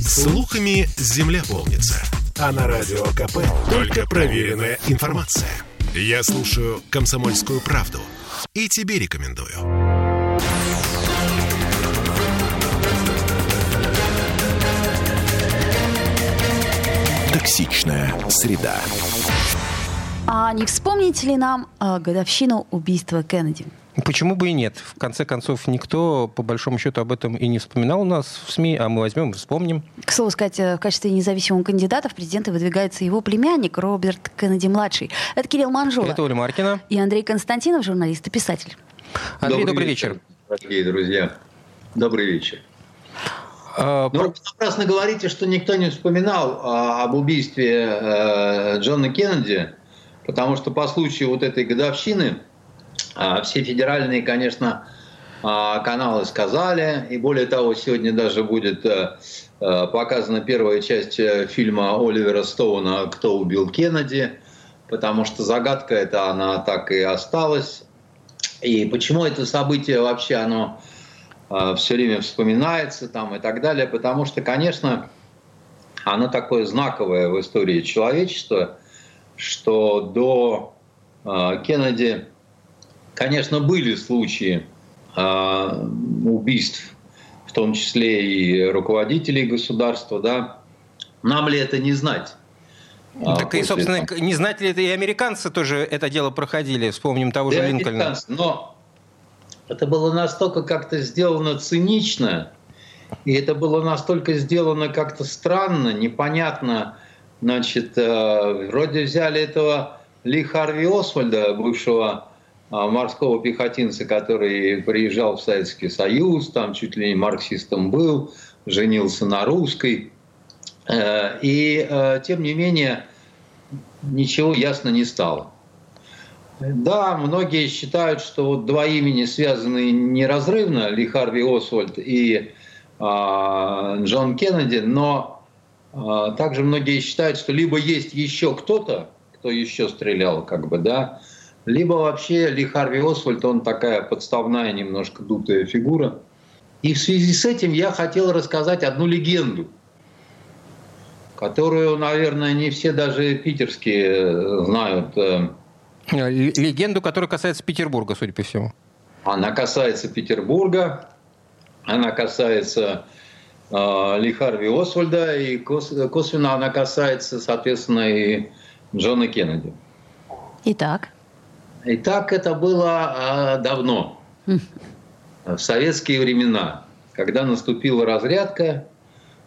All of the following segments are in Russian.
Слухами земля полнится. А на радио КП только проверенная информация. Я слушаю «Комсомольскую правду» и тебе рекомендую. Токсичная среда. А не вспомните ли нам э, годовщину убийства Кеннеди? Почему бы и нет? В конце концов, никто, по большому счету, об этом и не вспоминал у нас в СМИ, а мы возьмем и вспомним. К слову сказать, э, в качестве независимого кандидата в президенты выдвигается его племянник Роберт Кеннеди-младший. Это Кирилл Манжула. Это Оля Маркина. И Андрей Константинов, журналист и писатель. Андрей, добрый, добрый вечер. вечер. Дорогие друзья, добрый вечер. А, ну, напрасно говорите, что никто не вспоминал а, об убийстве а, Джона Кеннеди, потому что по случаю вот этой годовщины все федеральные, конечно, а, каналы сказали, и более того, сегодня даже будет э, э, показана первая часть э, фильма Оливера Стоуна «Кто убил Кеннеди», потому что загадка эта, она так и осталась. И почему это событие вообще, оно все время вспоминается там и так далее, потому что, конечно, оно такое знаковое в истории человечества, что до Кеннеди Конечно, были случаи э, убийств, в том числе и руководителей государства, да. Нам ли это не знать? А, так и, собственно, этого. не знать ли это и американцы тоже это дело проходили, вспомним того да, же Линкольна. Но это было настолько как-то сделано цинично, и это было настолько сделано как-то странно, непонятно. Значит, э, вроде взяли этого Ли Харви Освальда, бывшего а, морского пехотинца, который приезжал в Советский Союз, там чуть ли не марксистом был, женился на русской. Э, и э, тем не менее ничего ясно не стало. Да, многие считают, что вот два имени связаны неразрывно, Ли Харви Освальд и а, Джон Кеннеди, но а, также многие считают, что либо есть еще кто-то, кто еще стрелял, как бы, да, либо вообще Ли Харви Освальд, он такая подставная, немножко дутая фигура. И в связи с этим я хотел рассказать одну легенду, которую, наверное, не все даже питерские э, знают. Э. Легенду, которая касается Петербурга, судя по всему. Она касается Петербурга, она касается э, Ли Харви Освальда, и косвенно она касается, соответственно, и Джона Кеннеди. Итак. И так это было а, давно, в советские времена, когда наступила разрядка,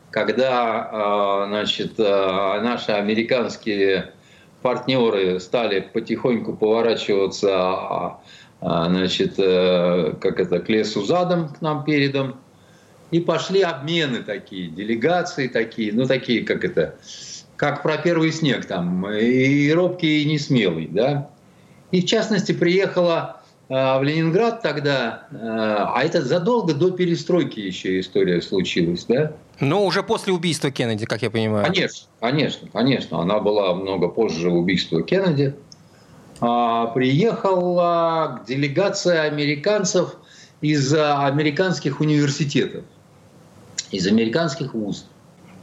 когда а, значит, а, наши американские партнеры стали потихоньку поворачиваться значит, э, как это, к лесу задом, к нам передом, и пошли обмены такие, делегации такие, ну такие, как это, как про первый снег там, и робкий, и несмелый, да. И в частности приехала э, в Ленинград тогда, э, а это задолго до перестройки еще история случилась, да? Но уже после убийства Кеннеди, как я понимаю. Конечно, конечно, конечно. Она была много позже убийства Кеннеди. А, приехала делегация американцев из американских университетов, из американских вузов.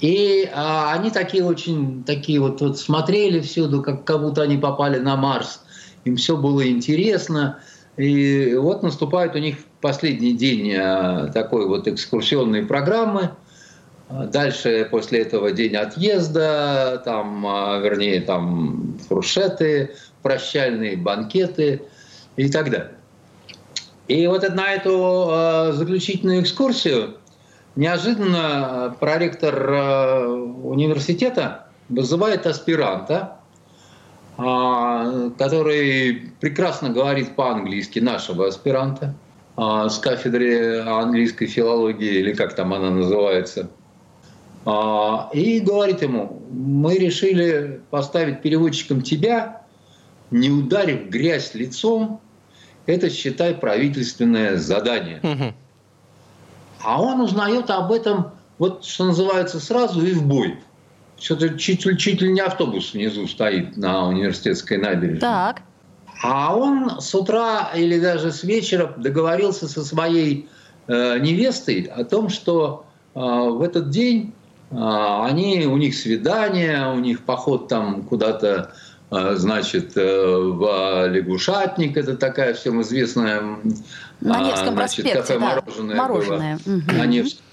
И а, они такие очень, такие вот, вот смотрели всюду, как, как будто они попали на Марс им все было интересно. И вот наступает у них последний день э, такой вот экскурсионной программы. Дальше после этого день отъезда, там, э, вернее, там фуршеты, прощальные банкеты и так далее. И вот на эту э, заключительную экскурсию неожиданно проректор университета вызывает аспиранта, который прекрасно говорит по-английски, нашего аспиранта а, с кафедры английской филологии, или как там она называется. А, и говорит ему, мы решили поставить переводчиком тебя, не ударив грязь лицом, это, считай, правительственное задание. Угу. А он узнает об этом, вот что называется, сразу и в бой. Что-то чуть, чуть ли не автобус внизу стоит на университетской набережной. Так. А он с утра или даже с вечера договорился со своей э, невестой о том, что э, в этот день а, они, у них свидание, у них поход там куда-то, а, значит, э, в лягушатник, это такая всем известная на Невском значит, проспекте, кафе да. мороженое, мороженое. было угу. на Невском.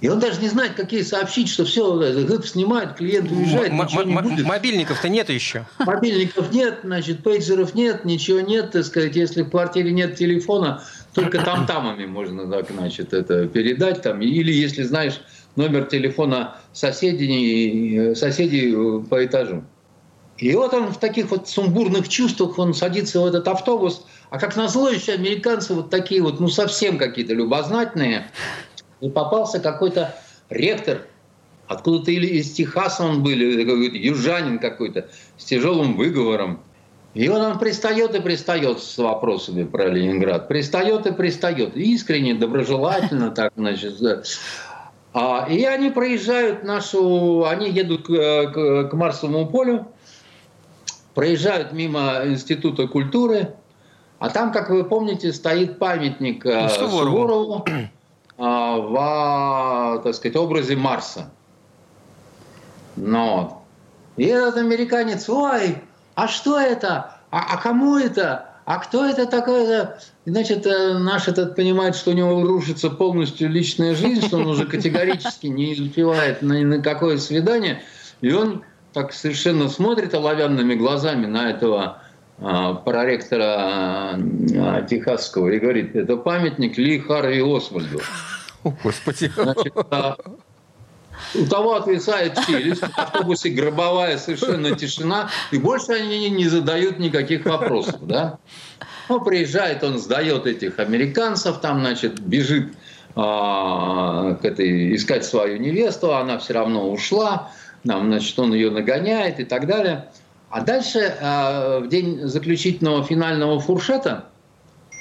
И он даже не знает, какие сообщить, что все, ГЭП снимает, клиент уезжает, м- ничего не будет. Мобильников-то нет еще. Мобильников нет, значит, пейджеров нет, ничего нет, так сказать. Если в квартире нет телефона, только там-тамами можно, так, значит, это передать. Там. Или если знаешь номер телефона соседей, соседей по этажу. И вот он в таких вот сумбурных чувствах, он садится в этот автобус, а как назло еще американцы вот такие вот, ну совсем какие-то любознательные, и попался какой-то ректор, откуда-то или из Техаса он был, или какой-то южанин какой-то, с тяжелым выговором. И вот он пристает и пристает с вопросами про Ленинград. Пристает и пристает. Искренне, доброжелательно так, значит. А, и они проезжают нашу... Они едут к, к, к Марсовому полю, проезжают мимо Института культуры, а там, как вы помните, стоит памятник э, Суворову, Суворову а, в, так сказать, образе Марса. Но и этот американец, ой, а что это? А, а кому это? А кто это такой? Значит, э, наш этот понимает, что у него рушится полностью личная жизнь, что он уже категорически не успевает ни на какое свидание. И он так совершенно смотрит оловянными глазами на этого а, проректора а, Техасского и говорит, это памятник Ли Харви Освальду. О, Господи. Значит, а, у того отвисает челюсть, в автобусе гробовая совершенно тишина, и больше они не задают никаких вопросов. Да? Ну, приезжает, он сдает этих американцев, там, значит, бежит а, к этой, искать свою невесту, она все равно ушла, там, значит, он ее нагоняет и так далее. А дальше, а, в день заключительного финального фуршета,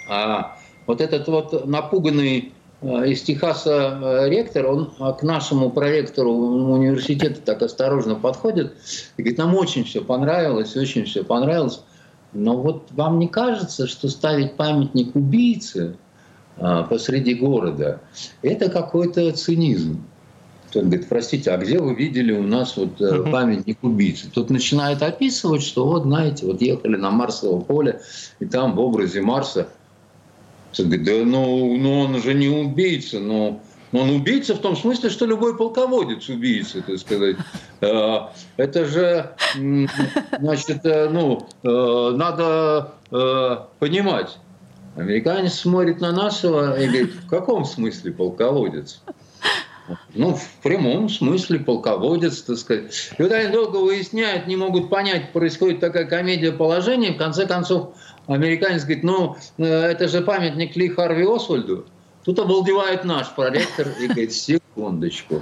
а, вот этот вот напуганный а, из Техаса ректор, он к нашему проректору университета так осторожно подходит и говорит, нам очень все понравилось, очень все понравилось, но вот вам не кажется, что ставить памятник убийце посреди города, это какой-то цинизм. Он говорит, простите, а где вы видели у нас вот uh памятник убийцы? Тут начинает описывать, что вот, знаете, вот ехали на Марсово поле, и там в образе Марса. Он говорит, да ну, ну он же не убийца, но но он убийца в том смысле, что любой полководец убийца, так сказать. А, это же, значит, э, ну, э, надо понимать. Американец смотрит на нашего и говорит, в каком смысле полководец? Ну, в прямом смысле полководец, так сказать. И вот они долго выясняют, не могут понять, происходит такая комедия положений. В конце концов, американец говорит, ну, э, это же памятник Ли Харви Освальду. Тут обалдевает наш проректор и говорит, секундочку.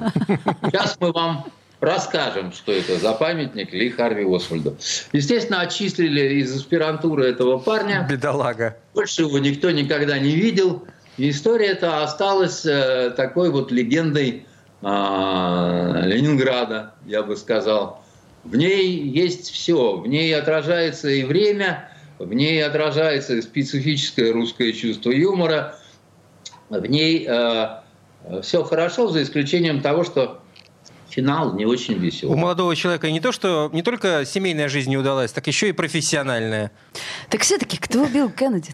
Сейчас мы вам расскажем, что это за памятник Ли Харви Освальду. Естественно, отчислили из аспирантуры этого парня. Бедолага. Больше его никто никогда не видел. История эта осталась э, такой вот легендой а, Ленинграда, я бы сказал. В ней есть все, в ней отражается и время, в ней отражается специфическое русское чувство юмора, в ней э, все хорошо, за исключением того, что финал не очень веселый. У молодого человека не то, что не только семейная жизнь не удалась, так еще и профессиональная. Так все-таки кто убил Кеннеди?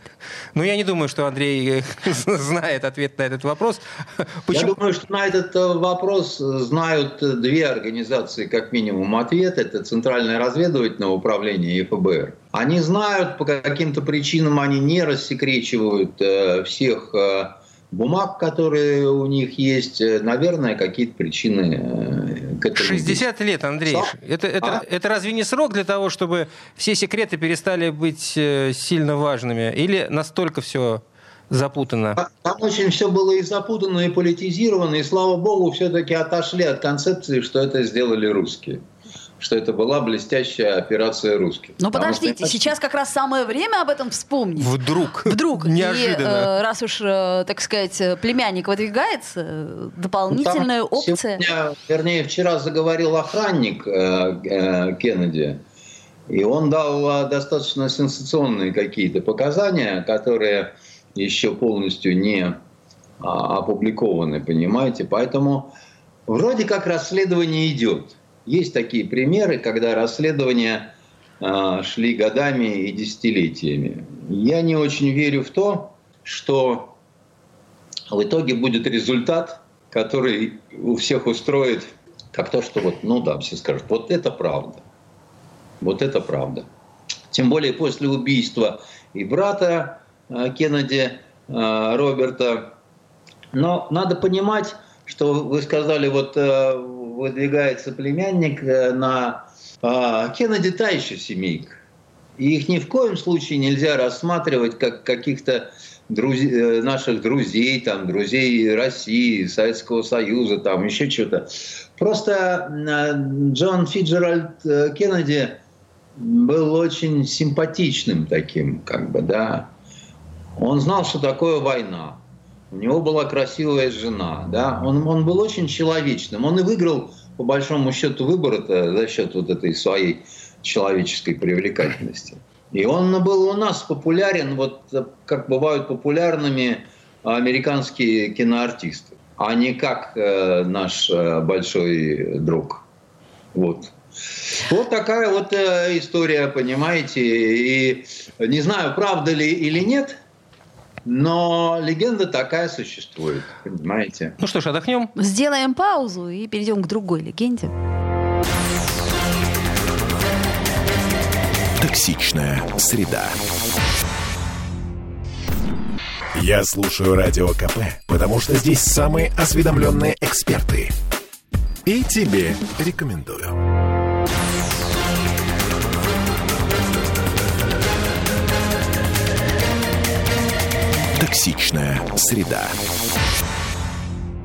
Ну, я не думаю, что Андрей э, знает ответ на этот вопрос. Почему? Я думаю, что на этот э, вопрос знают две организации, как минимум, ответ. Это Центральное разведывательное управление и ФБР. Они знают, по каким-то причинам они не рассекречивают э, всех бумаг, которые у них есть, э, наверное, какие-то причины э, к этому. 60 лет, Андрей. Это, это, а? это разве не срок для того, чтобы все секреты перестали быть э, сильно важными? Или настолько все запутано? Там очень все было и запутано, и политизировано, и, слава богу, все-таки отошли от концепции, что это сделали русские что это была блестящая операция русских. Ну подождите, что... сейчас как раз самое время об этом вспомнить. Вдруг. Вдруг. Неожиданно. И, э, раз уж, э, так сказать, племянник выдвигается, дополнительная ну, опция. Сегодня, вернее, вчера заговорил охранник э, Кеннеди, и он дал достаточно сенсационные какие-то показания, которые еще полностью не а, опубликованы, понимаете? Поэтому Вроде как расследование идет. Есть такие примеры, когда расследования э, шли годами и десятилетиями. Я не очень верю в то, что в итоге будет результат, который у всех устроит, как то, что вот, ну да, все скажут, вот это правда. Вот это правда. Тем более после убийства и брата э, Кеннеди, э, Роберта. Но надо понимать, что вы сказали, вот э, выдвигается племянник на Кеннеди та еще семейка. И их ни в коем случае нельзя рассматривать как каких-то друзей, наших друзей, там, друзей России, Советского Союза, там, еще что-то. Просто Джон Фиджеральд Кеннеди был очень симпатичным таким, как бы, да. Он знал, что такое война. У него была красивая жена, да. Он, он был очень человечным. Он и выиграл, по большому счету, выборы за счет вот этой своей человеческой привлекательности. И он был у нас популярен, вот как бывают популярными американские киноартисты, а не как э, наш э, большой друг. Вот. Вот такая вот э, история, понимаете. И не знаю, правда ли или нет, но легенда такая существует, понимаете. Ну что ж, отдохнем. Сделаем паузу и перейдем к другой легенде. Токсичная среда. Я слушаю Радио КП, потому что здесь самые осведомленные эксперты. И тебе рекомендую. Токсичная среда.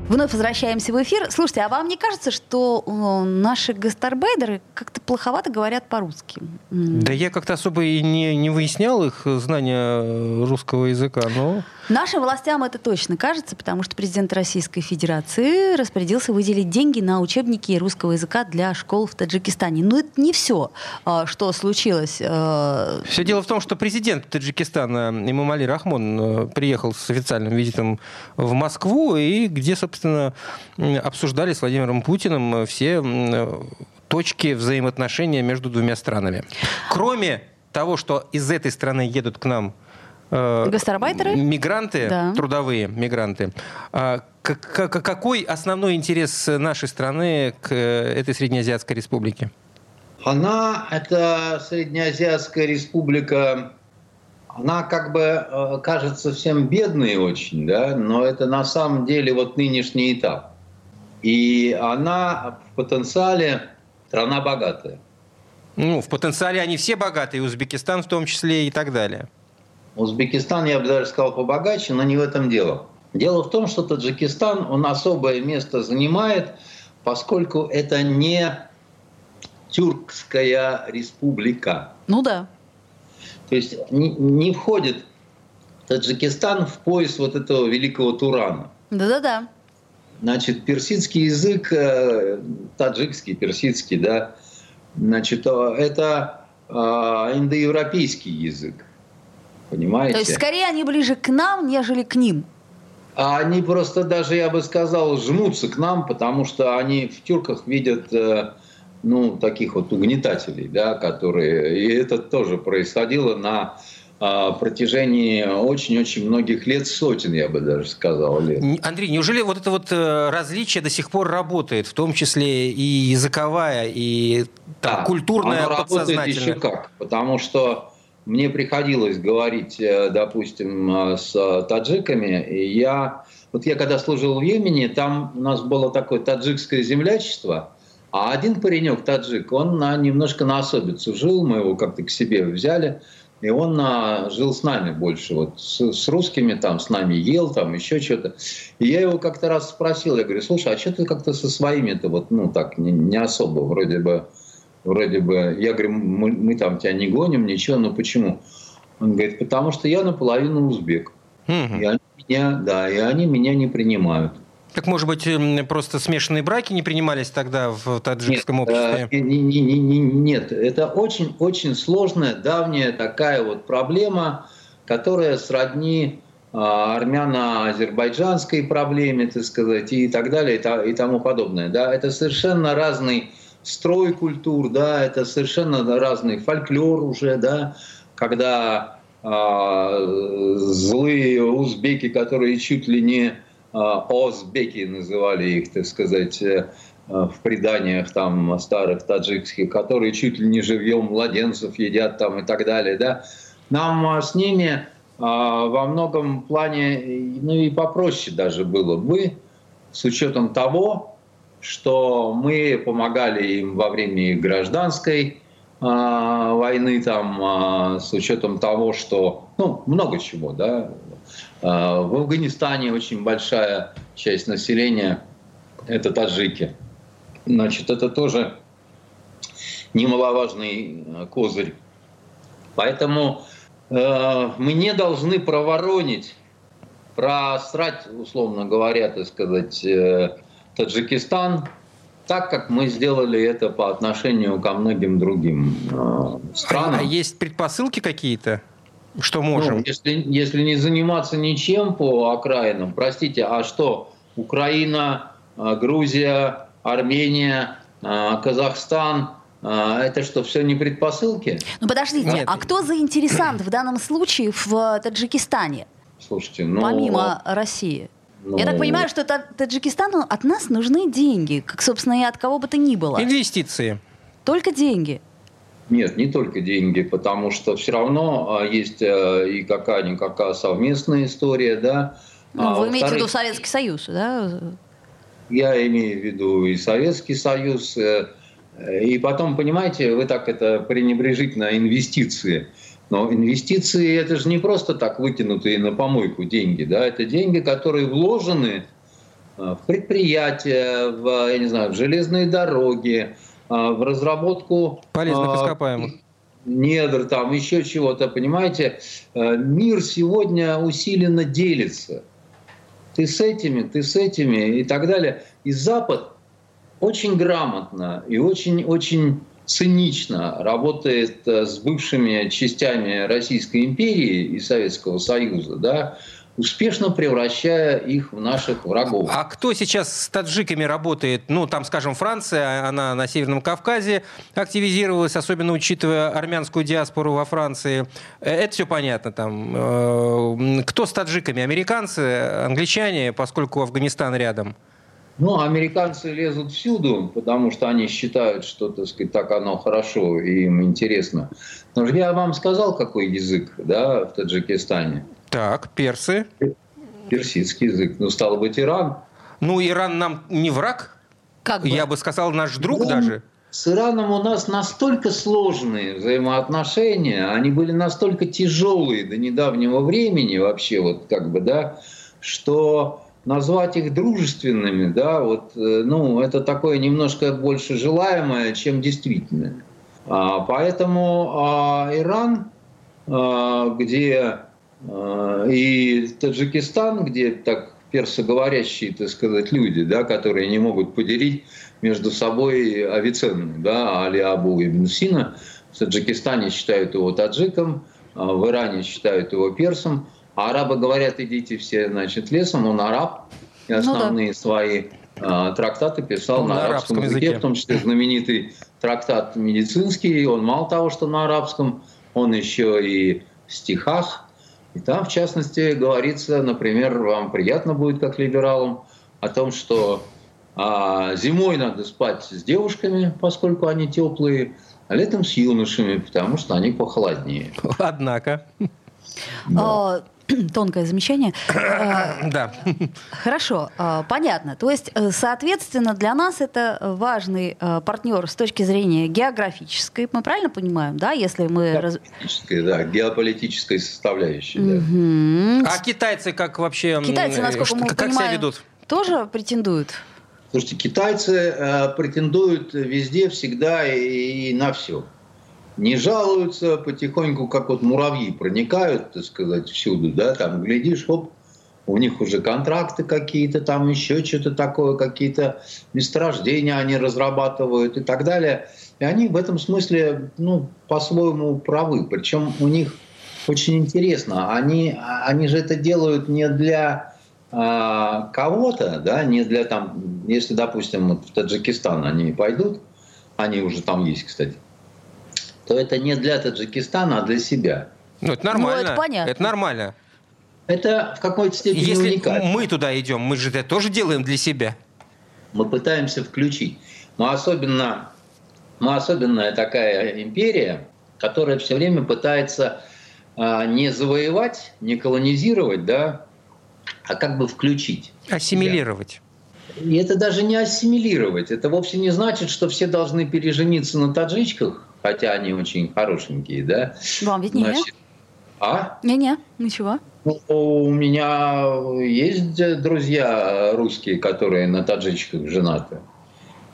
Вновь возвращаемся в эфир. Слушайте, а вам не кажется, что наши гастарбайдеры как-то плоховато говорят по-русски? Да я как-то особо и не, не выяснял их знания русского языка, но... Нашим властям это точно кажется, потому что президент Российской Федерации распорядился выделить деньги на учебники русского языка для школ в Таджикистане. Но это не все, а, что случилось. А, все дело в том, что президент Таджикистана Имамали Рахмон э, приехал с официальным визитом в Москву, и где, собственно, обсуждали с Владимиром Путиным все точки взаимоотношения между двумя странами. Кроме того, что из этой страны едут к нам Э, Гастарбайтеры? Мигранты, да. трудовые мигранты. А, какой основной интерес нашей страны к этой Среднеазиатской республике? Она, это Среднеазиатская республика, она как бы э, кажется всем бедной очень, да, но это на самом деле вот нынешний этап. И она в потенциале страна богатая. Ну, в потенциале они все богатые, Узбекистан в том числе и так далее. Узбекистан, я бы даже сказал, побогаче, но не в этом дело. Дело в том, что Таджикистан, он особое место занимает, поскольку это не тюркская республика. Ну да. То есть не, не входит Таджикистан в пояс вот этого великого Турана. Да-да-да. Значит, персидский язык, э, таджикский, персидский, да, значит, э, это э, индоевропейский язык. Понимаете? То есть скорее они ближе к нам, нежели к ним. А они просто даже, я бы сказал, жмутся к нам, потому что они в тюрках видят э, ну, таких вот угнетателей, да, которые... И это тоже происходило на а, протяжении очень-очень многих лет, сотен, я бы даже сказал, лет. Андрей, неужели вот это вот э, различие до сих пор работает, в том числе и языковая, и там, да, культурная, оно работает еще как, потому что мне приходилось говорить, э, допустим, э, с таджиками, и я, вот я когда служил в Йемене, там у нас было такое таджикское землячество, а один паренек, таджик, он на, немножко на особицу жил, мы его как-то к себе взяли, и он на, жил с нами больше, вот с, с русскими там, с нами ел, там еще что-то. И я его как-то раз спросил, я говорю, слушай, а что ты как-то со своими-то вот, ну так, не, не особо, вроде бы, вроде бы, я говорю, мы, мы там тебя не гоним, ничего, но почему? Он говорит, потому что я наполовину узбек. Угу. И они меня, да, и они меня не принимают. Так, может быть, просто смешанные браки не принимались тогда в таджикском нет, обществе? Э, не, не, не, не, нет, это очень-очень сложная, давняя такая вот проблема, которая сродни армяно-азербайджанской проблеме, так сказать, и так далее, и тому подобное. Да? Это совершенно разный строй культур, да, это совершенно разный фольклор уже, да, когда а, злые узбеки, которые чуть ли не а, озбеки называли их, так сказать, э, в преданиях там старых таджикских, которые чуть ли не живьем младенцев едят там и так далее, да, нам а, с ними во многом плане, ну и попроще даже было. Бы, с учетом того, что мы помогали им во время гражданской а, войны, там, а, с учетом того, что, ну, много чего, да. А, в Афганистане очень большая часть населения – это таджики. Значит, это тоже немаловажный козырь. Поэтому Э, мы не должны проворонить, просрать, условно говоря, так сказать, э, Таджикистан, так как мы сделали это по отношению ко многим другим э, странам. А есть предпосылки какие-то? Что можем? Ну, если, если не заниматься ничем по окраинам, простите, а что? Украина, Грузия, Армения, Казахстан – а, это что, все не предпосылки? Ну подождите, Нет. а кто заинтересант в данном случае в Таджикистане? Слушайте, ну... Помимо России. Ну... Я так понимаю, что Таджикистану от нас нужны деньги, как, собственно, и от кого бы то ни было. Инвестиции. Только деньги. Нет, не только деньги, потому что все равно а, есть э, и какая-никакая совместная история, да. Ну, а, вы имеете в виду Советский Союз, да? Я имею в виду и Советский Союз, э, и потом, понимаете, вы так это пренебрежительно инвестиции. Но инвестиции это же не просто так вытянутые на помойку деньги, да, это деньги, которые вложены э, в предприятия, в, я не знаю, в железные дороги, э, в разработку полезных э, ископаемых недр, там еще чего-то, понимаете, мир сегодня усиленно делится. Ты с этими, ты с этими и так далее. И Запад очень грамотно и очень-очень цинично работает э, с бывшими частями Российской империи и Советского Союза, да, успешно превращая их в наших врагов. А кто сейчас с таджиками работает? Ну, там, скажем, Франция, она на Северном Кавказе активизировалась, особенно учитывая армянскую диаспору во Франции. Э, это все понятно там. Э, кто с таджиками? Американцы, англичане, поскольку Афганистан рядом? Ну, американцы лезут всюду, потому что они считают, что, так сказать, так оно хорошо и им интересно. Но же я вам сказал, какой язык, да, в Таджикистане. Так, персы. Персидский язык. Ну, стало быть, Иран. Ну, Иран нам не враг? Как бы? Я бы сказал, наш друг ну, даже. С Ираном у нас настолько сложные взаимоотношения, они были настолько тяжелые до недавнего времени вообще, вот как бы, да, что назвать их дружественными, да, вот, э, ну, это такое немножко больше желаемое, чем действительное. А, поэтому а, Иран, а, где и Таджикистан, где так персоговорящие, так сказать, люди, да, которые не могут поделить между собой Авиценну, да, Али Абу Ибн Сина, в Таджикистане считают его таджиком, в Иране считают его персом – а арабы говорят, идите все, значит, лесом, он араб, и основные ну, да. свои э, трактаты писал на, на арабском, арабском языке, языке, в том числе знаменитый трактат медицинский, он мало того, что на арабском, он еще и в стихах, и там, в частности, говорится, например, вам приятно будет, как либералам, о том, что а, зимой надо спать с девушками, поскольку они теплые, а летом с юношами, потому что они похолоднее. Однако. Да. А, тонкое замечание. Да. Хорошо, а, понятно. То есть, э, соответственно, для нас это важный э, партнер с точки зрения географической. Мы правильно понимаем, да, если мы... Геополитической, да, геополитической составляющей, да. А китайцы как вообще... Китайцы, насколько мы как себя ведут? Тоже претендуют? Слушайте, китайцы э, претендуют везде, всегда и, и на все не жалуются, потихоньку, как вот муравьи проникают, так сказать, всюду, да, там, глядишь, оп, у них уже контракты какие-то, там еще что-то такое, какие-то месторождения они разрабатывают и так далее. И они в этом смысле, ну, по-своему правы. Причем у них очень интересно. Они, они же это делают не для а, кого-то, да, не для там, если, допустим, вот в Таджикистан они пойдут, они уже там есть, кстати, то это не для Таджикистана, а для себя. Ну, это нормально. Ну, это понятно. Это нормально. Это в какой-то степени Если уникально. мы туда идем, мы же это тоже делаем для себя. Мы пытаемся включить. Но особенно, но особенная такая империя, которая все время пытается а, не завоевать, не колонизировать, да, а как бы включить. Ассимилировать. И это даже не ассимилировать. Это вовсе не значит, что все должны пережениться на таджичках, хотя они очень хорошенькие, да. Вам виднее. Значит, а? Не-не, ничего. Ну, у меня есть друзья русские, которые на таджичках женаты,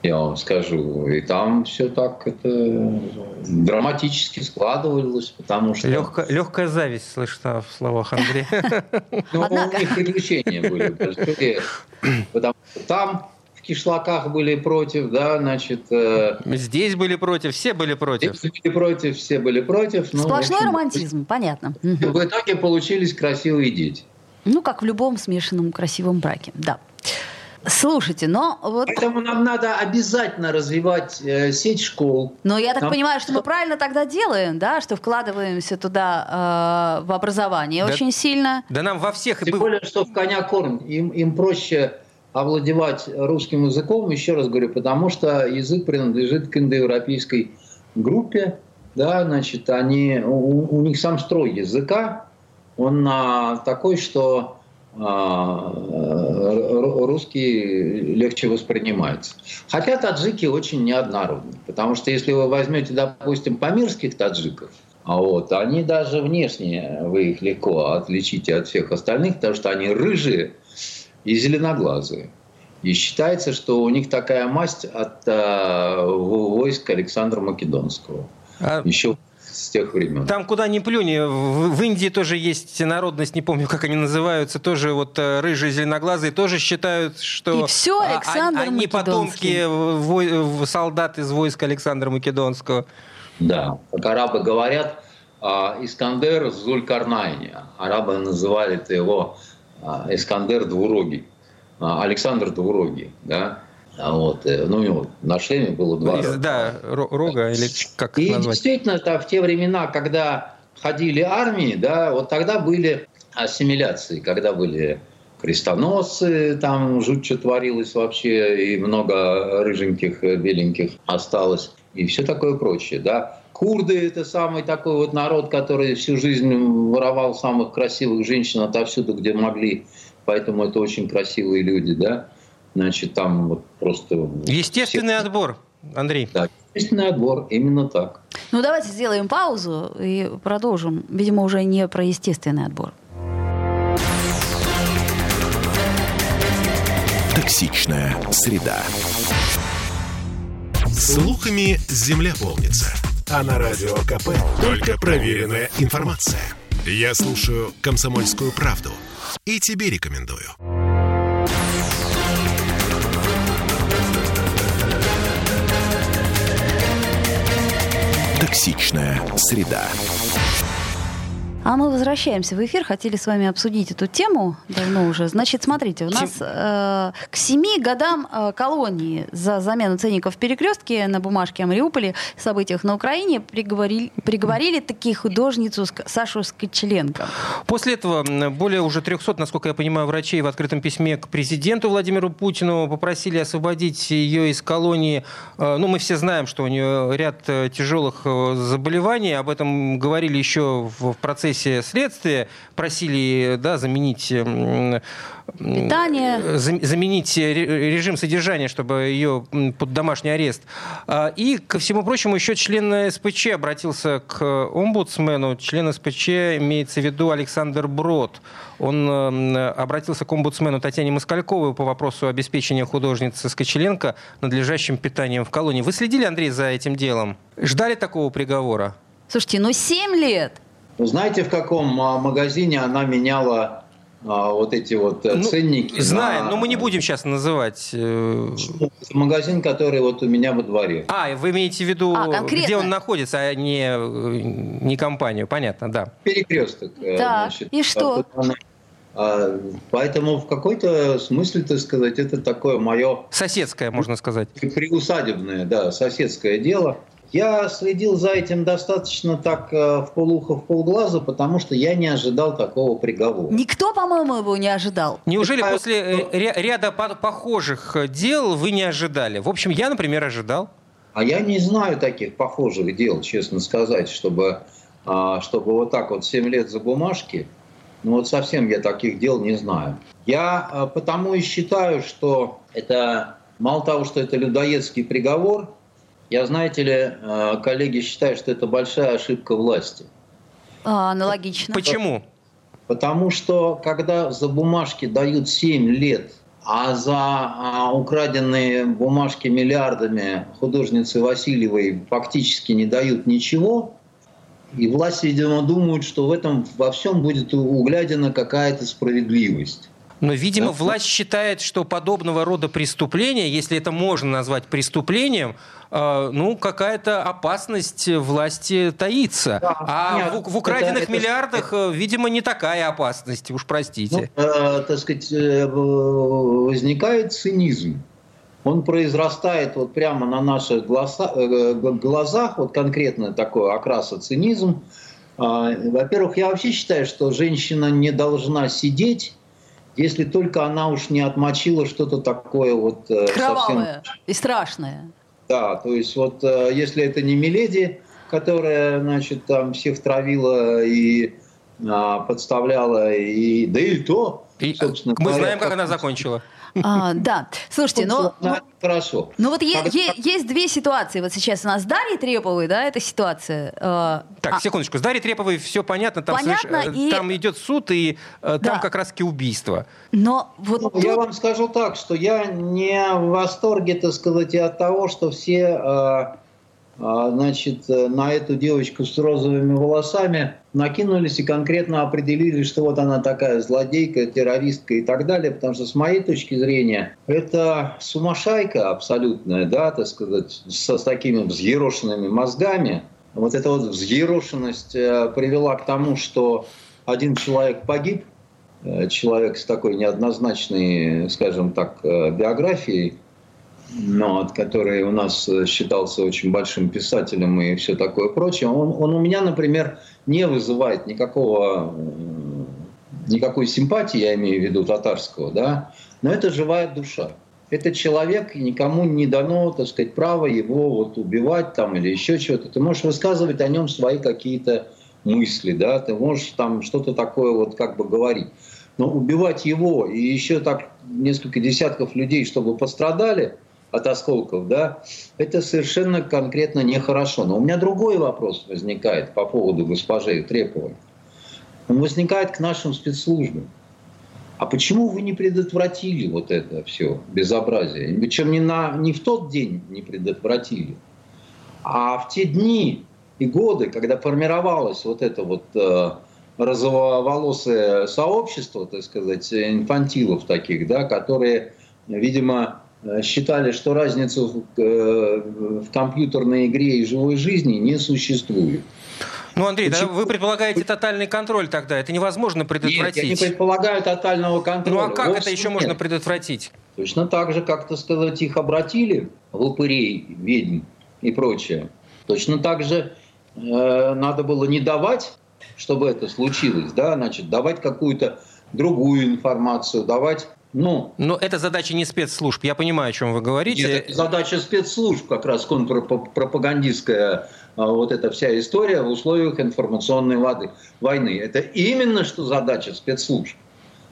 я вам скажу. И там все так это драматически складывалось, потому что... Легкая, легкая зависть слышна в словах Андрея. Ну, у них приключения были. Потому что там кишлаках были против, да, значит, э, Здесь были против, все были против. все были против, все были против. Ну, Сплошной общем, романтизм, понятно. В итоге получились красивые дети. Ну, как в любом смешанном красивом браке, да. Слушайте, но вот... Поэтому нам надо обязательно развивать э, сеть школ. Но я так Нам- понимаю, что мы правильно тогда делаем, да, что вкладываемся туда э, в образование Да. очень сильно. Да нам во всех... Тем более, что в коня корм. Им, им проще овладевать русским языком, еще раз говорю, потому что язык принадлежит к индоевропейской группе. Да, значит, они, у, у них сам строй языка, он а, такой, что а, ру- русский легче воспринимается. Хотя таджики очень неоднородны, потому что если вы возьмете, допустим, памирских таджиков, а вот, они даже внешне, вы их легко отличите от всех остальных, потому что они рыжие и зеленоглазые. И считается, что у них такая масть от э, войск Александра Македонского. А Еще с тех времен. Там куда ни плюнь, в, в Индии тоже есть народность, не помню, как они называются, тоже вот э, рыжие, зеленоглазые, тоже считают, что... И всё а, Александр а- Они Македонский. потомки вой- в- солдат из войск Александра Македонского. Да, как арабы говорят, а, Искандер Зулькарнайни. Арабы называли это его Искандер Двурогий. А, Александр Двурогий, да. А Вот, э, ну, у него на шлеме было два рога. да, ро- рога, или как И назвать? действительно, это в те времена, когда ходили армии, да, вот тогда были ассимиляции, когда были крестоносцы, там жуть что творилось вообще, и много рыженьких, беленьких осталось, и все такое прочее, да. Курды – это самый такой вот народ, который всю жизнь воровал самых красивых женщин отовсюду, где могли, поэтому это очень красивые люди, да. Значит, там вот просто... Естественный отбор, Андрей. Да, естественный отбор, именно так. Ну, давайте сделаем паузу и продолжим. Видимо, уже не про естественный отбор. Токсичная среда. Слухами земля полнится. А на радио КП только проверенная информация. Я слушаю «Комсомольскую правду» и тебе рекомендую. Токсичная среда. А мы возвращаемся в эфир. Хотели с вами обсудить эту тему давно уже. Значит, смотрите, у нас э, к семи годам э, колонии за замену ценников в перекрестке на бумажке о Мариуполе, событиях на Украине, приговорили, приговорили таки художницу Сашу Скочеленко. После этого более уже 300, насколько я понимаю, врачей в открытом письме к президенту Владимиру Путину попросили освободить ее из колонии. Э, Ну, мы все знаем, что у нее ряд э, тяжелых э, заболеваний. Об этом говорили еще в в процессе следствия. Просили да, заменить м, Питание. э, зам- заменить ре- режим содержания, чтобы ее под домашний арест. А, И, ко всему прочему, еще член СПЧ обратился к омбудсмену. Член СПЧ имеется в виду Александр Брод. Он м, обратился к омбудсмену Татьяне Москальковой по вопросу обеспечения художницы Скочеленко надлежащим питанием в колонии. Вы следили, Андрей, за этим делом? Ждали такого приговора? Слушайте, ну 7 лет. Вы знаете, в каком а, магазине она меняла а, вот эти вот э, ну, ценники. Знаем, на... но мы не будем сейчас называть. Э... Магазин, который вот у меня во дворе. А, вы имеете в виду, а, где он находится, а не, не компанию, понятно, да. Перекресток. Э, да, значит, и что? А, поэтому в какой-то смысле, так сказать, это такое мое... Соседское, можно сказать. Приусадебное, да, соседское дело. Я следил за этим достаточно так э, в полухо, в полглаза, потому что я не ожидал такого приговора. Никто, по-моему, его не ожидал. Неужели Это... после э, ряда похожих дел вы не ожидали? В общем, я, например, ожидал. А я не знаю таких похожих дел, честно сказать, чтобы, а, чтобы вот так вот 7 лет за бумажки. Ну вот совсем я таких дел не знаю. Я э, потому и считаю, что это мало того, что это людоедский приговор, я, знаете ли, э, коллеги считают, что это большая ошибка власти. А, аналогично. Почему? Потому что когда за бумажки дают 7 лет, а за а, украденные бумажки миллиардами художницы Васильевой фактически не дают ничего, и власти, видимо, думают, что в этом во всем будет углядена какая-то справедливость. Но, видимо, да? власть считает, что подобного рода преступления, если это можно назвать преступлением, э, ну, какая-то опасность власти таится. Да, а в, в украденных это, миллиардах, это... видимо, не такая опасность, уж простите. Ну, э, так сказать, э, возникает цинизм. Он произрастает вот прямо на наших глаза, э, глазах, вот конкретно такой окраса цинизм. А, во-первых, я вообще считаю, что женщина не должна сидеть если только она уж не отмочила что-то такое вот э, Кровавое совсем... и страшное. Да, то есть вот э, если это не Миледи, которая, значит, там всех травила и а, подставляла, и, да и то, и, собственно Мы говоря, знаем, как она закончила. А, да, слушайте, но... Ну, хорошо. Ну вот е- е- есть две ситуации. Вот сейчас у нас с Дарьей Треповой, да, эта ситуация. Э, так, а... секундочку. С Дарьей Треповой все понятно. Там, понятно соверш... и... там идет суд, и э, да. там как раз-таки убийство. Но вот ну, тут... Я вам скажу так, что я не в восторге, так сказать, от того, что все... Э, значит, э, на эту девочку с розовыми волосами накинулись и конкретно определили, что вот она такая злодейка, террористка и так далее, потому что с моей точки зрения это сумасшайка абсолютная, да, так сказать, со, с такими взъерошенными мозгами. Вот эта вот взъерошенность э, привела к тому, что один человек погиб, э, человек с такой неоднозначной, скажем так, биографией, но, от который у нас э, считался очень большим писателем и все такое прочее, он, он у меня, например, не вызывает никакого, э, никакой симпатии, я имею в виду татарского, да, но это живая душа. Это человек, и никому не дано, так сказать, право его вот убивать там или еще чего-то. Ты можешь высказывать о нем свои какие-то мысли, да, ты можешь там что-то такое вот как бы говорить. Но убивать его и еще так несколько десятков людей, чтобы пострадали – от осколков, да, это совершенно конкретно нехорошо. Но у меня другой вопрос возникает по поводу госпожи Треповой. Он возникает к нашим спецслужбам. А почему вы не предотвратили вот это все безобразие? Причем не, на, не в тот день не предотвратили, а в те дни и годы, когда формировалось вот это вот э, розоволосое сообщество, так сказать, инфантилов таких, да, которые, видимо, считали, что разницу в, э, в компьютерной игре и живой жизни не существует. Ну, Андрей, да, вы предполагаете тотальный контроль тогда? Это невозможно предотвратить. Нет, я не предполагаю тотального контроля. Ну, а как Вовсе это еще нет. можно предотвратить? Точно так же, как, то сказать, их обратили в упырей, ведьм и прочее. Точно так же э, надо было не давать, чтобы это случилось, да, значит, давать какую-то другую информацию, давать ну, Но это задача не спецслужб. Я понимаю, о чем вы говорите. Нет, это задача спецслужб, как раз контрпропагандистская а, вот эта вся история в условиях информационной войны. Это именно что задача спецслужб.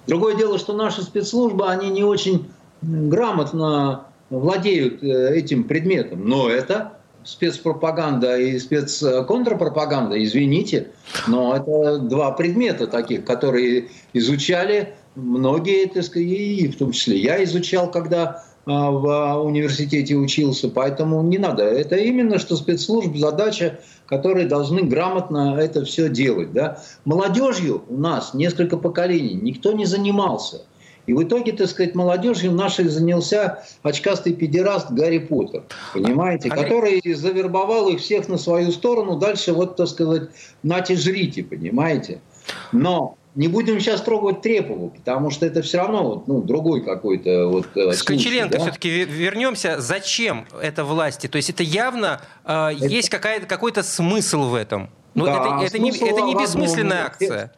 Другое дело, что наши спецслужбы, они не очень грамотно владеют э, этим предметом. Но это спецпропаганда и спецконтрпропаганда, извините, но это два предмета таких, которые изучали многие, так сказать, и в том числе я изучал, когда в университете учился, поэтому не надо. Это именно что спецслужб задача, которые должны грамотно это все делать. Да? Молодежью у нас несколько поколений никто не занимался. И в итоге, так сказать, молодежью нашей занялся очкастый педераст Гарри Поттер, понимаете, а который завербовал их всех на свою сторону, дальше вот, так сказать, нате жрите, понимаете. Но не будем сейчас трогать Трепову, потому что это все равно вот, ну, другой какой-то вот э, С Кочеленко да? все-таки вернемся. Зачем это власти? То есть это явно э, это... есть какой-то смысл в этом. Но да, это, это, не, это не бессмысленная акция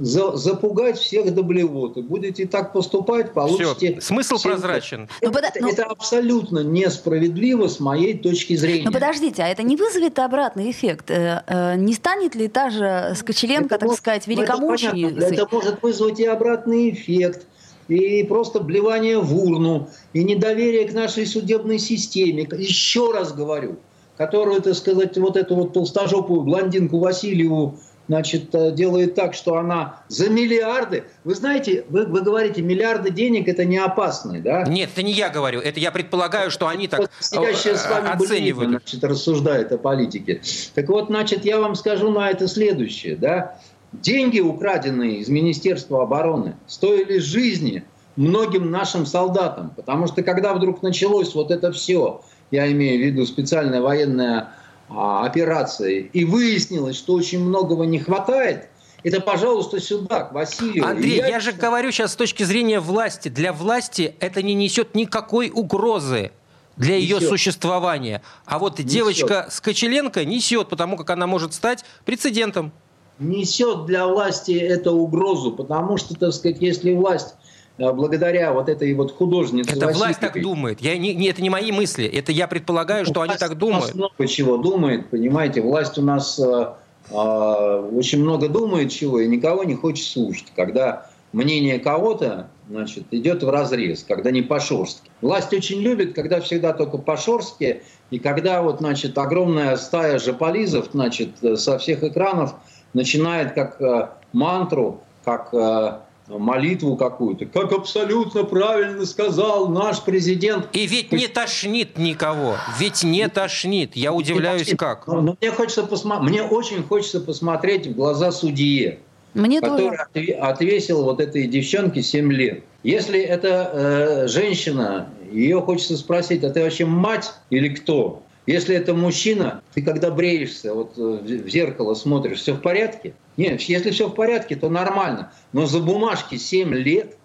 за, запугать всех до блевоты. Будете так поступать, получите... Все. Смысл 7... прозрачен. Это, ну, это, ну... это абсолютно несправедливо с моей точки зрения. Ну подождите, а это не вызовет обратный эффект? Э, э, не станет ли та же Скочеленко, это так может, сказать, великомученицей? Это, это может вызвать и обратный эффект и просто блевание в урну, и недоверие к нашей судебной системе. Еще раз говорю, которую, так сказать, вот эту вот толстожопую блондинку Васильеву значит, э, делает так, что она за миллиарды... Вы знаете, вы, вы говорите, миллиарды денег – это не опасно, да? Нет, это не я говорю. Это я предполагаю, что они так сидящая с вами оценивают. Блин, значит, рассуждает о политике. Так вот, значит, я вам скажу на это следующее, да? Деньги, украденные из Министерства обороны, стоили жизни многим нашим солдатам. Потому что когда вдруг началось вот это все, я имею в виду специальная военная операции, и выяснилось, что очень многого не хватает, это, пожалуйста, сюда, к Василию. Андрей, я... я же говорю сейчас с точки зрения власти. Для власти это не несет никакой угрозы для несет. ее существования. А вот несет. девочка Скочеленко несет, потому как она может стать прецедентом. Несет для власти эту угрозу, потому что, так сказать, если власть благодаря вот этой вот художнице. Это власть так думает. Я не, не, это не мои мысли. Это я предполагаю, что власть они так думают. Власть много чего думает, понимаете. Власть у нас э, э, очень много думает чего и никого не хочет слушать. Когда мнение кого-то значит, идет в разрез, когда не по-шорстке. Власть очень любит, когда всегда только по-шорстке, и когда вот, значит, огромная стая жополизов значит, со всех экранов начинает как э, мантру, как э, молитву какую-то, как абсолютно правильно сказал наш президент. И ведь не тошнит никого, ведь не тошнит. Я удивляюсь, как. Но, но мне, хочется посма... мне очень хочется посмотреть в глаза судье, мне который тоже. отвесил вот этой девчонке 7 лет. Если это э, женщина, ее хочется спросить, а ты вообще мать или кто? Если это мужчина, ты когда бреешься, вот э, в зеркало смотришь, все в порядке? Нет, если все в порядке, то нормально. Но за бумажки 7 лет,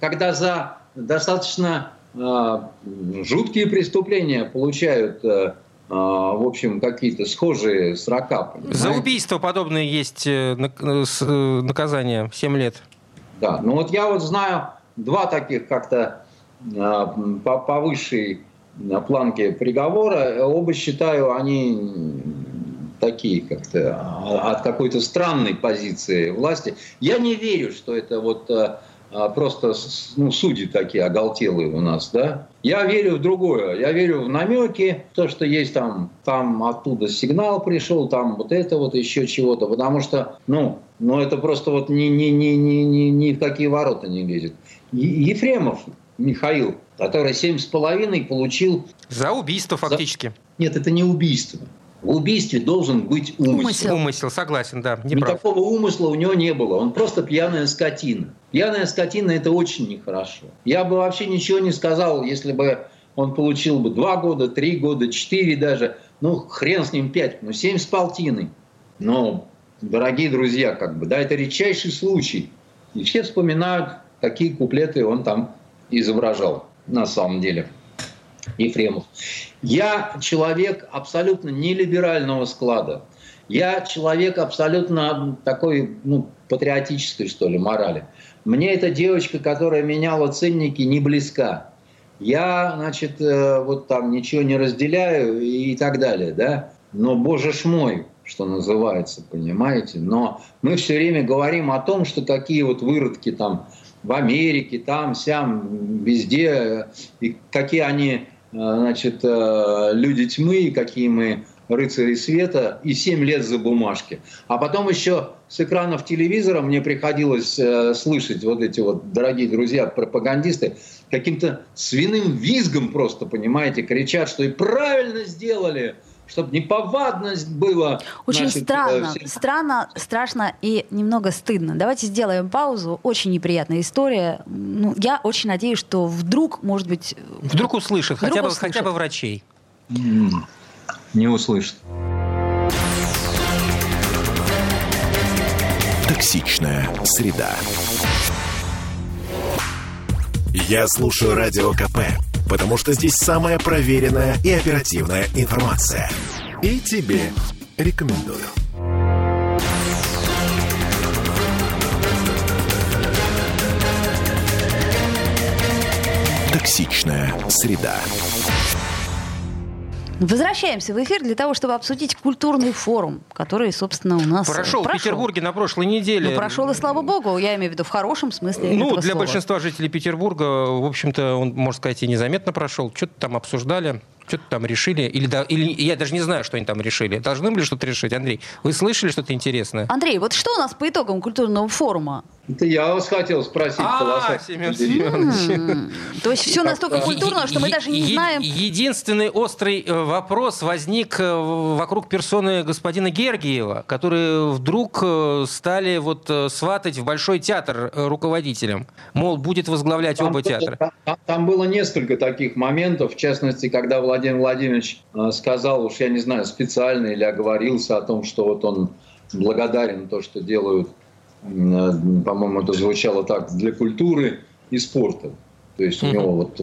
когда за достаточно э, жуткие преступления получают, э, э, в общем, какие-то схожие срока. Понимаете? За убийство подобные есть э, наказание 7 лет. Да, ну вот я вот знаю два таких как-то по, по высшей планке приговора. Оба считаю, они такие как-то а, от какой-то странной позиции власти. Я не верю, что это вот а, а, просто ну, судьи такие оголтелые у нас, да. Я верю в другое. Я верю в намеки, то, что есть там, там оттуда сигнал пришел, там вот это вот еще чего-то, потому что, ну, ну это просто вот ни, ни, ни, ни, ни, ни в какие ворота не лезет. Ефремов Михаил, который семь с половиной получил... За убийство фактически. За... Нет, это не убийство. В убийстве должен быть умысел. Умысел, умысел согласен, да. Не Никакого прав. умысла у него не было. Он просто пьяная скотина. Пьяная скотина – это очень нехорошо. Я бы вообще ничего не сказал, если бы он получил бы два года, три года, четыре даже. Ну, хрен с ним пять, ну, семь с полтиной. Но, дорогие друзья, как бы, да, это редчайший случай. И все вспоминают, какие куплеты он там изображал на самом деле. Ефремов. Я человек абсолютно нелиберального склада. Я человек абсолютно такой, ну, патриотической, что ли, морали. Мне эта девочка, которая меняла ценники, не близка. Я, значит, э, вот там ничего не разделяю и так далее, да. Но, боже ж мой, что называется, понимаете. Но мы все время говорим о том, что какие вот выродки там в Америке, там, сям, везде, и какие они Э, значит, э, люди тьмы, какие мы рыцарей света и 7 лет за бумажки. А потом еще с экранов телевизора мне приходилось э, слышать вот эти вот, дорогие друзья, пропагандисты, каким-то свиным визгом просто, понимаете, кричат, что и правильно сделали, чтобы неповадность было. Очень значит, странно, э, все... странно, страшно и немного стыдно. Давайте сделаем паузу. Очень неприятная история. Ну, я очень надеюсь, что вдруг, может быть... Вдруг услышат, вдруг хотя, бы, услышат. хотя бы врачей. Не услышат. Токсичная среда. Я слушаю Радио КП, потому что здесь самая проверенная и оперативная информация. И тебе рекомендую. Токсичная среда. Возвращаемся в эфир для того, чтобы обсудить культурный форум, который, собственно, у нас прошел, прошел. в Петербурге на прошлой неделе. Ну, прошел, и слава богу, я имею в виду в хорошем смысле Ну, для слова. большинства жителей Петербурга, в общем-то, он, можно сказать, и незаметно прошел. Что-то там обсуждали что-то там решили, или, да, или я даже не знаю, что они там решили. Должны были что-то решить, Андрей? Вы слышали что-то интересное? Андрей, вот что у нас по итогам культурного форума? Это я вас хотел спросить. А, Семен Семенович. То есть все настолько культурно, что мы даже не знаем... Единственный острый э, вопрос возник э, вокруг персоны господина Гергиева, которые вдруг э, стали вот сватать в Большой театр руководителем. Мол, будет возглавлять оба театра. Там было несколько таких моментов, в частности, когда Владимир Владимирович сказал, уж я не знаю, специально или оговорился о том, что вот он благодарен то, что делают Э, по-моему, это звучало так, для культуры и спорта. То есть у него вот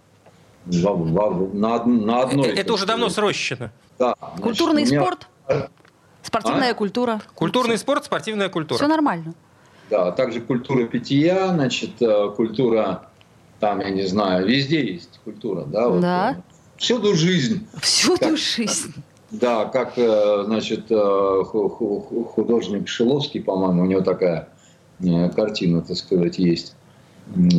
на, на одной... Это, это уже давно срощено. Да. Значит, Культурный меня... спорт? Спортивная а? культура? Культурный спорт, спортивная культура. Все нормально. Да, также культура питья, значит, э, культура, там, я не знаю, везде есть культура, да? Вот, да. Всюду жизнь. Всюду как, жизнь. Да, как, значит, художник Шиловский, по-моему, у него такая Э, картина, так сказать, есть.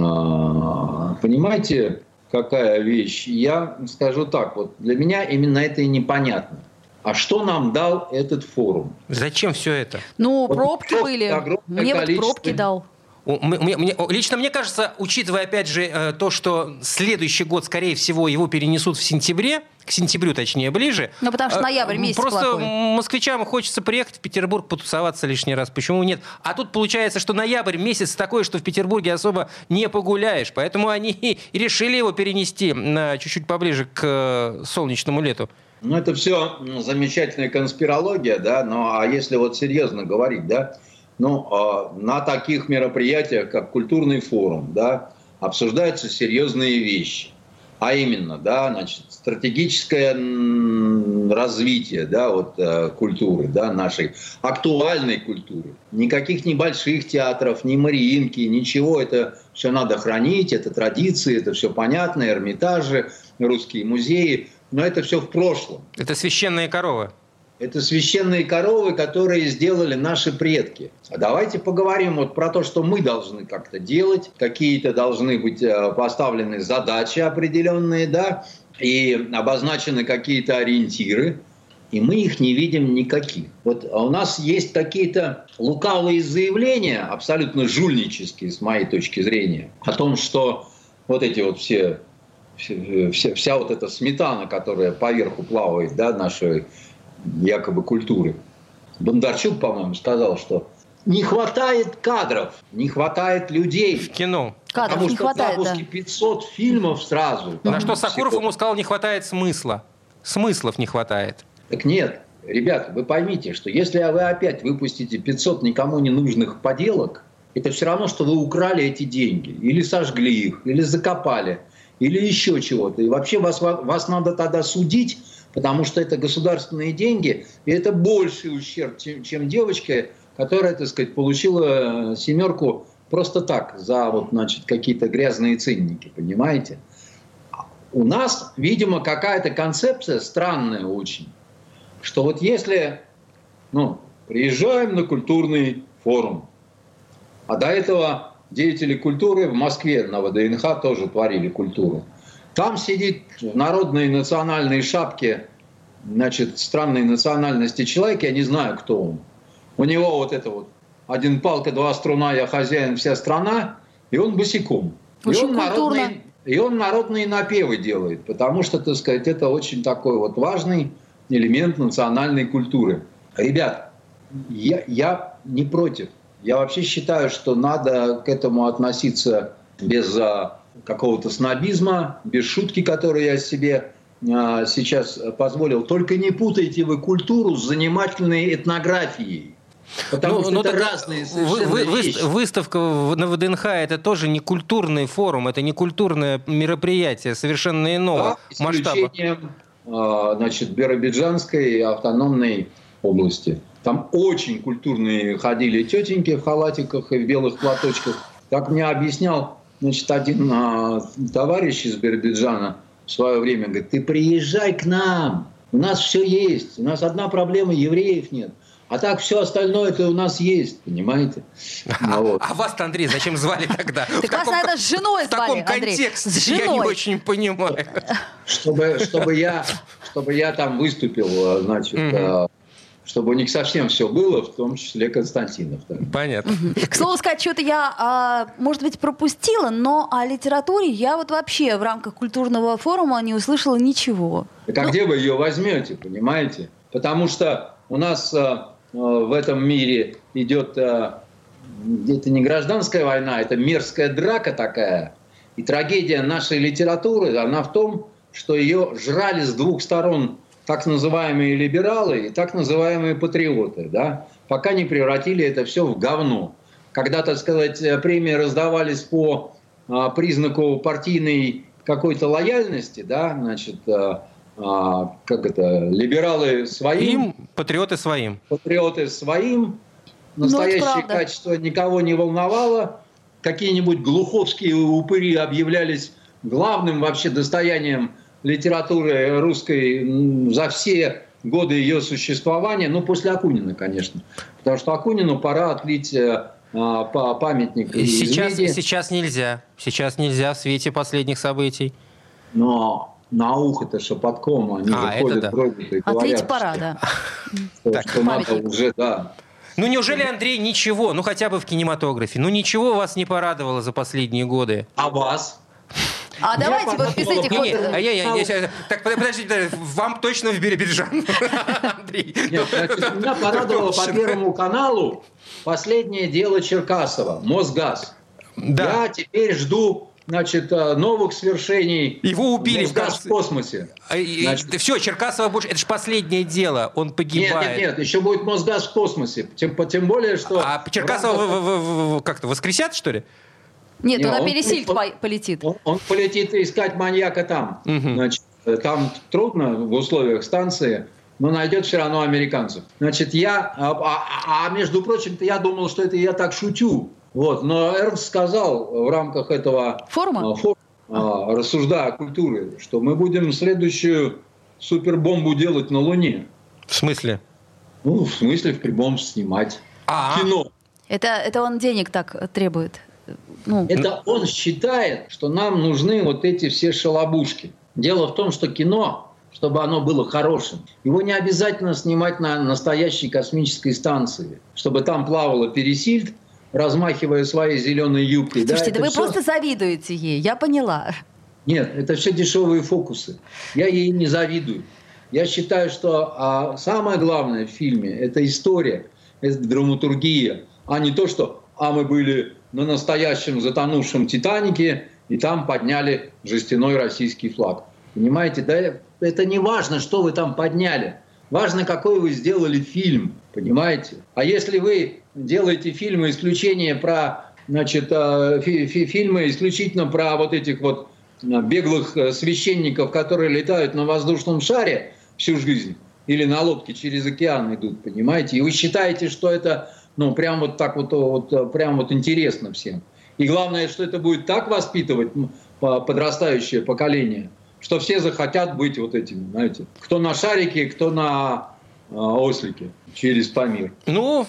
А, понимаете, какая вещь? Я скажу так, вот для меня именно это и непонятно. А что нам дал этот форум? Зачем все это? Ну, вот пробки были. Мне вот пробки дал. Мне, мне, лично мне кажется, учитывая, опять же, э, то, что следующий год, скорее всего, его перенесут в сентябре, к сентябрю, точнее, ближе. Ну, потому что э, ноябрь месяц Просто плохой. москвичам хочется приехать в Петербург, потусоваться лишний раз. Почему нет? А тут получается, что ноябрь месяц такой, что в Петербурге особо не погуляешь. Поэтому они и решили его перенести на чуть-чуть поближе к э, солнечному лету. Ну, это все замечательная конспирология, да, но а если вот серьезно говорить, да, ну, а, на таких мероприятиях, как культурный форум, да, обсуждаются серьезные вещи. А именно, да, значит, стратегическое развитие да, вот, э, культуры, да, нашей актуальной культуры. Никаких небольших театров, ни Мариинки, ничего. Это все надо хранить, это традиции, это все понятно, Эрмитажи, русские музеи. Но это все в прошлом. Это священные коровы. Это священные коровы, которые сделали наши предки. А давайте поговорим вот про то, что мы должны как-то делать. Какие-то должны быть э, поставлены задачи определенные, да, и обозначены какие-то ориентиры. И мы их не видим никаких. Вот у нас есть какие-то лукавые заявления, абсолютно жульнические, с моей точки зрения, о том, что вот эти вот все, все, вся вот эта сметана, которая поверху плавает, да, нашей якобы культуры. Бондарчук, по-моему, сказал, что не хватает кадров, не хватает людей. В кино. Кадров потому не что хватает, запуске да. 500 фильмов сразу. На что Сакуров ему сказал, не хватает смысла. Смыслов не хватает. Так нет, ребята, вы поймите, что если вы опять выпустите 500 никому не нужных поделок, это все равно, что вы украли эти деньги, или сожгли их, или закопали, или еще чего-то. И вообще вас, вас надо тогда судить потому что это государственные деньги, и это больший ущерб, чем, чем девочка, которая, так сказать, получила семерку просто так, за вот, значит, какие-то грязные ценники, понимаете? У нас, видимо, какая-то концепция странная очень, что вот если, ну, приезжаем на культурный форум, а до этого деятели культуры в Москве на ВДНХ тоже творили культуру. Там сидит в народной национальной шапке значит, странной национальности человек, я не знаю, кто он. У него вот это вот один палка, два струна, я хозяин, вся страна, и он босиком. Очень и он культурно. народные, и он народные напевы делает, потому что, так сказать, это очень такой вот важный элемент национальной культуры. Ребят, я, я не против. Я вообще считаю, что надо к этому относиться без а, какого-то снобизма, без шутки, которую я себе а, сейчас позволил. Только не путайте вы культуру с занимательной этнографией. Потому Ну, что ну это так, разные вы- совершенно вы- вы- вещи. Выставка на ВДНХ это тоже не культурный форум, это не культурное мероприятие, совершенно иного За масштаба. а, значит, Биробиджанской автономной области. Там очень культурные ходили тетеньки в халатиках и в белых платочках. Как мне объяснял значит, один а, товарищ из Биробиджана в свое время, говорит, ты приезжай к нам, у нас все есть, у нас одна проблема, евреев нет. А так все остальное это у нас есть, понимаете? Ну, вот. А вас, Андрей, зачем звали тогда? В Так вас, таком- наверное, с женой В таком звали, контексте я не очень понимаю. чтобы, чтобы, я, чтобы я там выступил, э, значит, чтобы у них совсем все было, в том числе Константинов. да. Понятно. К слову сказать, что-то я, а, может быть, пропустила, но о литературе я вот вообще в рамках культурного форума не услышала ничего. Так а где вы ее возьмете, понимаете? Потому что у нас э, э, в этом мире идет это не гражданская война, это мерзкая драка такая. И трагедия нашей литературы, она в том, что ее жрали с двух сторон так называемые либералы и так называемые патриоты, да, пока не превратили это все в говно. Когда, так сказать, э, премии раздавались по а, признаку партийной какой-то лояльности, да, значит, а, а, как это, либералы своим, Им, патриоты своим. патриоты своим, Ну, настоящее правда. качество никого не волновало, какие-нибудь глуховские упыри объявлялись главным вообще достоянием литературы русской за все годы ее существования, ну, после Акунина, конечно. Потому что Акунину пора отлить э, а, па- памятник Сейчас, меди. сейчас нельзя. Сейчас нельзя в свете последних событий. Но на ухо-то шепотком они А, же это ходят, да. бродят и Отлить говорят, пора, да. что, Так, что надо уже, да. Ну неужели, Андрей, ничего, ну хотя бы в кинематографе, ну ничего вас не порадовало за последние годы? А вас? А Я давайте вот не, а э, я, я, я щас- так, под- подождите, подождите, вам точно в Биробиджан, Андрей. Нет, значит, меня порадовало по Первому каналу последнее дело Черкасова, Мосгаз. Да, Я теперь жду значит, э, новых свершений. Его убили в конце. в космосе. все, А, Черкасова больше, это же последнее дело, он Нет, погибает. нет, нет, еще будет Мосгаз в космосе. Тем, тем более, что... А Черкасова рамках- как-то воскресят, что ли? Нет, Не, туда он- пересильд он- по- полетит. Он, он полетит искать маньяка там. Мгм. Значит, э, там трудно в условиях станции, но найдет все равно американцев. Значит, я, а, а- а между прочим-то я думал, что это я так шутю. Вот, но Эрнст сказал в рамках этого Форума? а, форума, а, рассуждая о культуре, что мы будем следующую супербомбу делать на Луне. В смысле? Ну, в смысле, в прямом снимать. А, Кино. Это, это он денег так требует. Ну, Это он считает, что нам нужны вот эти все шалобушки. Дело в том, что кино, чтобы оно было хорошим, его не обязательно снимать на настоящей космической станции, чтобы там плавала Пересильд, размахивая своей зеленой юбкой. слушайте, да, это вы всё- просто завидуете ей, я поняла. Нет, это все дешевые фокусы. Я ей не завидую. Я считаю, что а, самое главное в фильме – это история, это драматургия, а не то, что «а мы были на настоящем затонувшем «Титанике», и там подняли жестяной российский флаг». Понимаете, да это не важно, что вы там подняли. Важно, какой вы сделали фильм, понимаете? А если вы делаете фильмы исключение про, значит, э, фи- фи- фильмы исключительно про вот этих вот э, беглых э, священников, которые летают на воздушном шаре всю жизнь или на лодке через океан идут, понимаете? И вы считаете, что это, ну, прям вот так вот, вот прям вот интересно всем. И главное, что это будет так воспитывать подрастающее поколение, что все захотят быть вот этими, знаете, кто на шарике, кто на э, ослике через Памир. ну,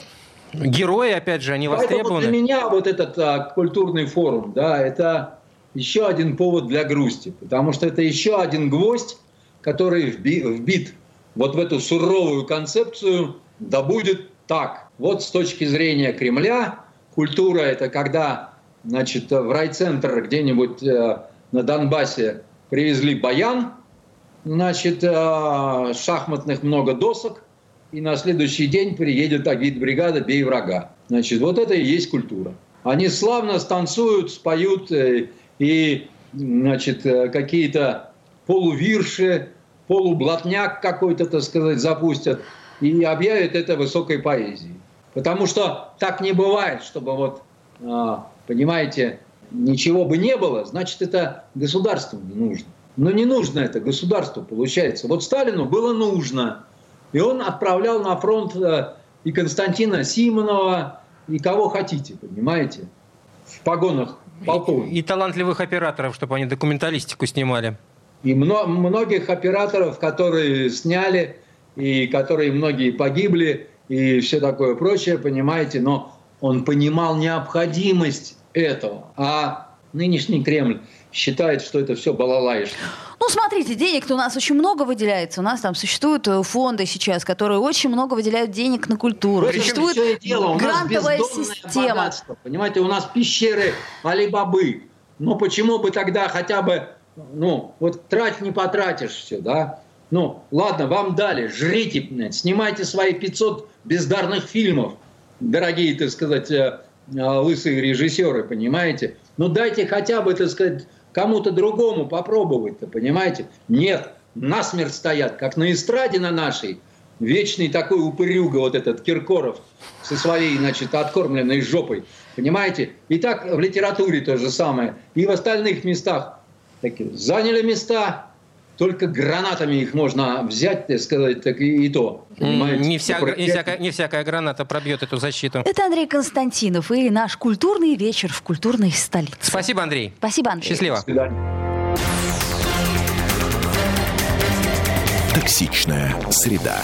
герои, опять же, они Поэтому для востребованы. меня вот этот а, культурный форум, да, это еще один повод для грусти, потому что это еще один гвоздь, который вби- вбит вот в эту суровую концепцию, да будет так. Вот с точки зрения Кремля культура – это когда значит, в райцентр где-нибудь э, на Донбассе привезли баян, значит, э, шахматных много досок, и на следующий день приедет агитбригада «Бей врага». Значит, вот это и есть культура. Они славно станцуют, споют э, и значит, какие-то полувирши, полублатняк какой-то, так сказать, запустят и объявят это высокой поэзией. Потому что так не бывает, чтобы вот, а, понимаете, ничего бы не было, значит, это государству не нужно. Но не нужно это государству, получается. Вот Сталину было нужно. И он отправлял на фронт э, и Константина Симонова, и кого хотите, понимаете, в погонах полковника. И, и талантливых операторов, чтобы они документалистику снимали. И мно, многих операторов, которые сняли, и которые многие погибли, и все такое прочее, понимаете, но он понимал необходимость этого. А нынешний Кремль считает, что это все балалаишно. Ну, смотрите, денег у нас очень много выделяется. У нас там существуют э, фонды сейчас, которые очень много выделяют денег на культуру. Причем Существует дело, грантовая система. Богатство, понимаете, у нас пещеры Алибабы. Но почему бы тогда хотя бы, ну, вот трать не потратишь все, да? Ну, ладно, вам дали, жрите, снимайте свои 500 бездарных фильмов, дорогие, так сказать, э, э, лысые режиссеры, понимаете? Ну, дайте хотя бы, так сказать, кому-то другому попробовать-то, понимаете? Нет, насмерть стоят, как на эстраде на нашей, вечный такой упырюга вот этот Киркоров со своей, значит, откормленной жопой, понимаете? И так в литературе то же самое, и в остальных местах. Такие, заняли места, только гранатами их можно взять, так сказать, так и, и то. Не, вся, не, всякая, не всякая граната пробьет эту защиту. Это Андрей Константинов и наш культурный вечер в культурной столице. Спасибо, Андрей. Спасибо, Андрей. Счастливо. До свидания. Токсичная среда.